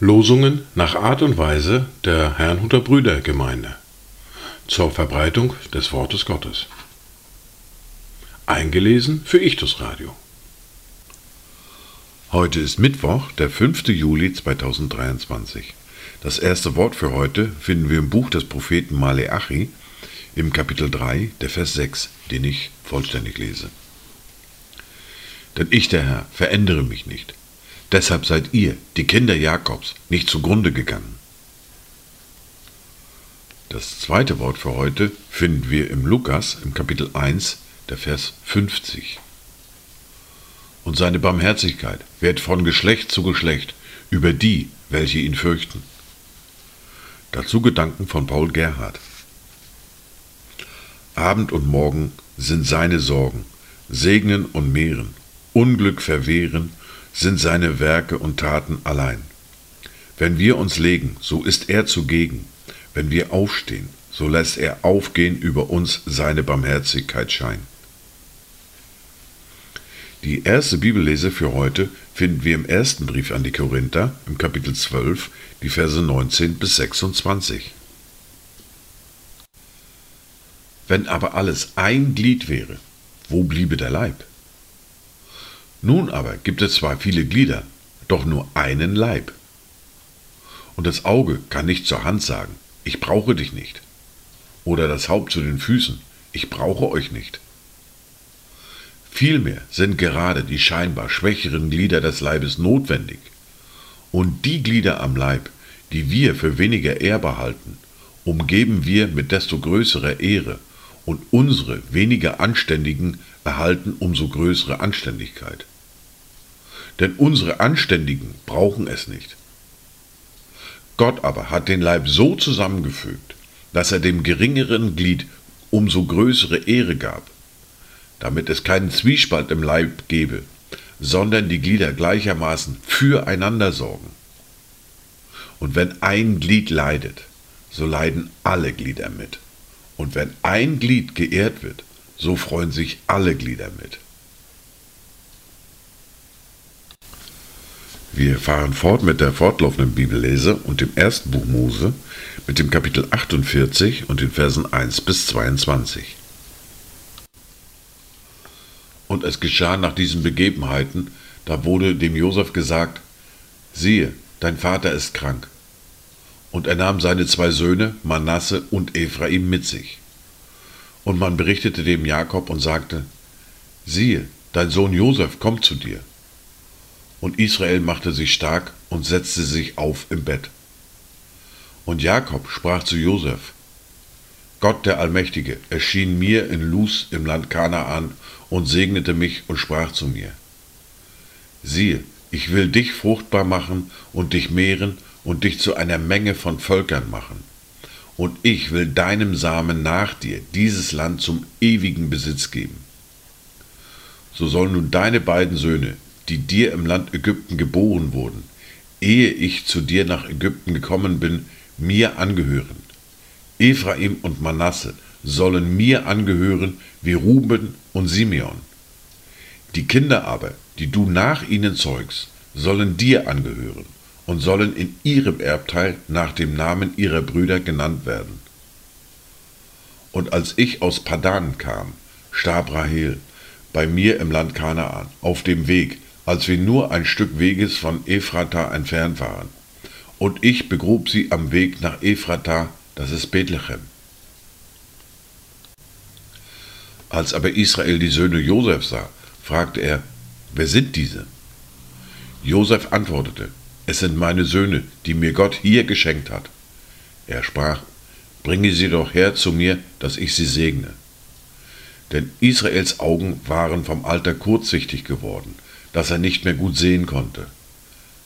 Losungen nach Art und Weise der Herrnhuter Brüdergemeinde zur Verbreitung des Wortes Gottes. Eingelesen für Ichtus Radio. Heute ist Mittwoch, der 5. Juli 2023. Das erste Wort für heute finden wir im Buch des Propheten Maleachi im Kapitel 3, der Vers 6, den ich vollständig lese. Denn ich, der Herr, verändere mich nicht. Deshalb seid ihr, die Kinder Jakobs, nicht zugrunde gegangen. Das zweite Wort für heute finden wir im Lukas im Kapitel 1, der Vers 50. Und seine Barmherzigkeit wird von Geschlecht zu Geschlecht über die, welche ihn fürchten. Dazu Gedanken von Paul Gerhard. Abend und Morgen sind seine Sorgen, segnen und mehren, Unglück verwehren, sind seine Werke und Taten allein. Wenn wir uns legen, so ist er zugegen. Wenn wir aufstehen, so lässt er aufgehen über uns seine Barmherzigkeit schein. Die erste Bibellese für heute finden wir im ersten Brief an die Korinther, im Kapitel 12, die Verse 19 bis 26. Wenn aber alles ein Glied wäre, wo bliebe der Leib? Nun aber gibt es zwar viele Glieder, doch nur einen Leib. Und das Auge kann nicht zur Hand sagen, ich brauche dich nicht. Oder das Haupt zu den Füßen, ich brauche euch nicht. Vielmehr sind gerade die scheinbar schwächeren Glieder des Leibes notwendig. Und die Glieder am Leib, die wir für weniger ehrbar halten, umgeben wir mit desto größerer Ehre, und unsere weniger Anständigen erhalten umso größere Anständigkeit. Denn unsere Anständigen brauchen es nicht. Gott aber hat den Leib so zusammengefügt, dass er dem geringeren Glied umso größere Ehre gab, damit es keinen Zwiespalt im Leib gebe, sondern die Glieder gleichermaßen füreinander sorgen. Und wenn ein Glied leidet, so leiden alle Glieder mit. Und wenn ein Glied geehrt wird, so freuen sich alle Glieder mit. Wir fahren fort mit der fortlaufenden Bibellese und dem ersten Buch Mose mit dem Kapitel 48 und den Versen 1 bis 22. Und es geschah nach diesen Begebenheiten, da wurde dem Josef gesagt: Siehe, dein Vater ist krank. Und er nahm seine zwei Söhne, Manasse und Ephraim, mit sich. Und man berichtete dem Jakob und sagte, siehe, dein Sohn Josef kommt zu dir. Und Israel machte sich stark und setzte sich auf im Bett. Und Jakob sprach zu Josef, Gott der Allmächtige erschien mir in Luz im Land Kanaan und segnete mich und sprach zu mir, siehe, ich will dich fruchtbar machen und dich mehren und dich zu einer Menge von Völkern machen und ich will deinem Samen nach dir dieses Land zum ewigen Besitz geben. So sollen nun deine beiden Söhne, die dir im Land Ägypten geboren wurden, ehe ich zu dir nach Ägypten gekommen bin, mir angehören. Ephraim und Manasse sollen mir angehören wie Ruben und Simeon. Die Kinder aber, die du nach ihnen zeugst, sollen dir angehören und sollen in ihrem Erbteil nach dem Namen ihrer Brüder genannt werden. Und als ich aus Padan kam, starb Rahel bei mir im Land Kanaan, auf dem Weg, als wir nur ein Stück Weges von Ephrata entfernt waren. Und ich begrub sie am Weg nach Ephrata, das ist Bethlehem. Als aber Israel die Söhne Josef sah, fragte er, wer sind diese? Josef antwortete, es sind meine Söhne, die mir Gott hier geschenkt hat. Er sprach, bringe sie doch her zu mir, dass ich sie segne. Denn Israels Augen waren vom Alter kurzsichtig geworden, dass er nicht mehr gut sehen konnte.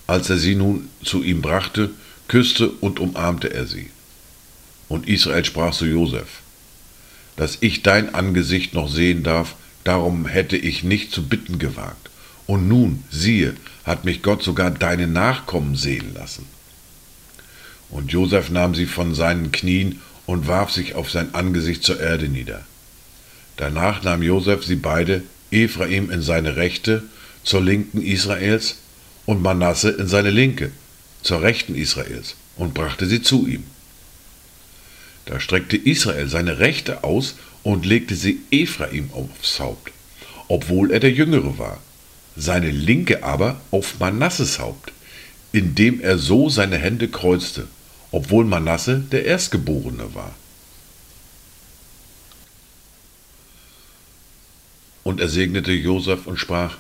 Als er sie nun zu ihm brachte, küsste und umarmte er sie. Und Israel sprach zu Josef, dass ich dein Angesicht noch sehen darf, darum hätte ich nicht zu bitten gewagt. Und nun, siehe, hat mich Gott sogar deine Nachkommen sehen lassen. Und Josef nahm sie von seinen Knien und warf sich auf sein Angesicht zur Erde nieder. Danach nahm Josef sie beide, Ephraim in seine rechte, zur linken Israels, und Manasse in seine linke, zur rechten Israels, und brachte sie zu ihm. Da streckte Israel seine rechte aus und legte sie Ephraim aufs Haupt, obwohl er der Jüngere war, seine linke aber auf Manasses Haupt, indem er so seine Hände kreuzte, obwohl Manasse der Erstgeborene war. Und er segnete Josef und sprach,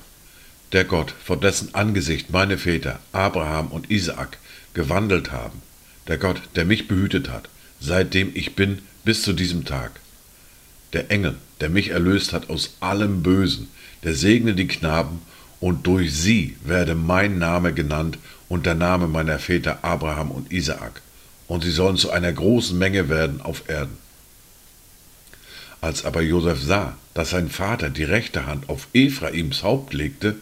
der Gott, vor dessen Angesicht meine Väter Abraham und Isaak gewandelt haben, der Gott, der mich behütet hat, seitdem ich bin bis zu diesem Tag, der Engel, der mich erlöst hat aus allem Bösen, der segne die Knaben, und durch sie werde mein Name genannt und der Name meiner Väter Abraham und Isaak, und sie sollen zu einer großen Menge werden auf Erden. Als aber Josef sah, dass sein Vater die rechte Hand auf Ephraims Haupt legte,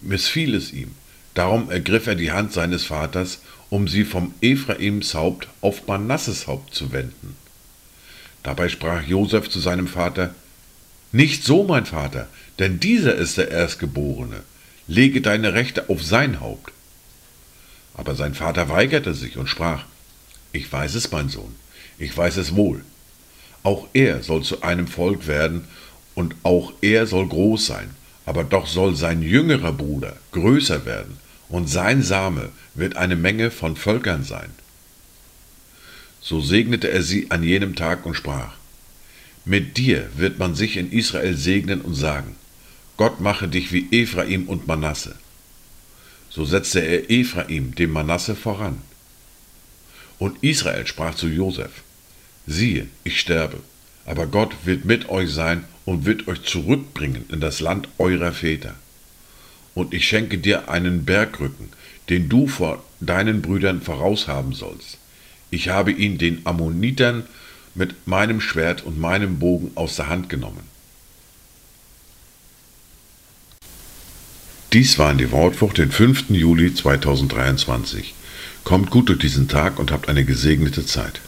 missfiel es ihm. Darum ergriff er die Hand seines Vaters, um sie vom Ephraims Haupt auf Manasses Haupt zu wenden. Dabei sprach Josef zu seinem Vater, Nicht so, mein Vater, denn dieser ist der Erstgeborene. Lege deine Rechte auf sein Haupt. Aber sein Vater weigerte sich und sprach, Ich weiß es, mein Sohn, ich weiß es wohl. Auch er soll zu einem Volk werden, und auch er soll groß sein, aber doch soll sein jüngerer Bruder größer werden, und sein Same wird eine Menge von Völkern sein. So segnete er sie an jenem Tag und sprach, Mit dir wird man sich in Israel segnen und sagen, Gott mache dich wie Ephraim und Manasse. So setzte er Ephraim dem Manasse voran. Und Israel sprach zu Josef, siehe, ich sterbe, aber Gott wird mit euch sein und wird euch zurückbringen in das Land eurer Väter. Und ich schenke dir einen Bergrücken, den du vor deinen Brüdern voraushaben sollst. Ich habe ihn den Ammonitern mit meinem Schwert und meinem Bogen aus der Hand genommen. Dies war in die Wortwort den 5. Juli 2023. Kommt gut durch diesen Tag und habt eine gesegnete Zeit.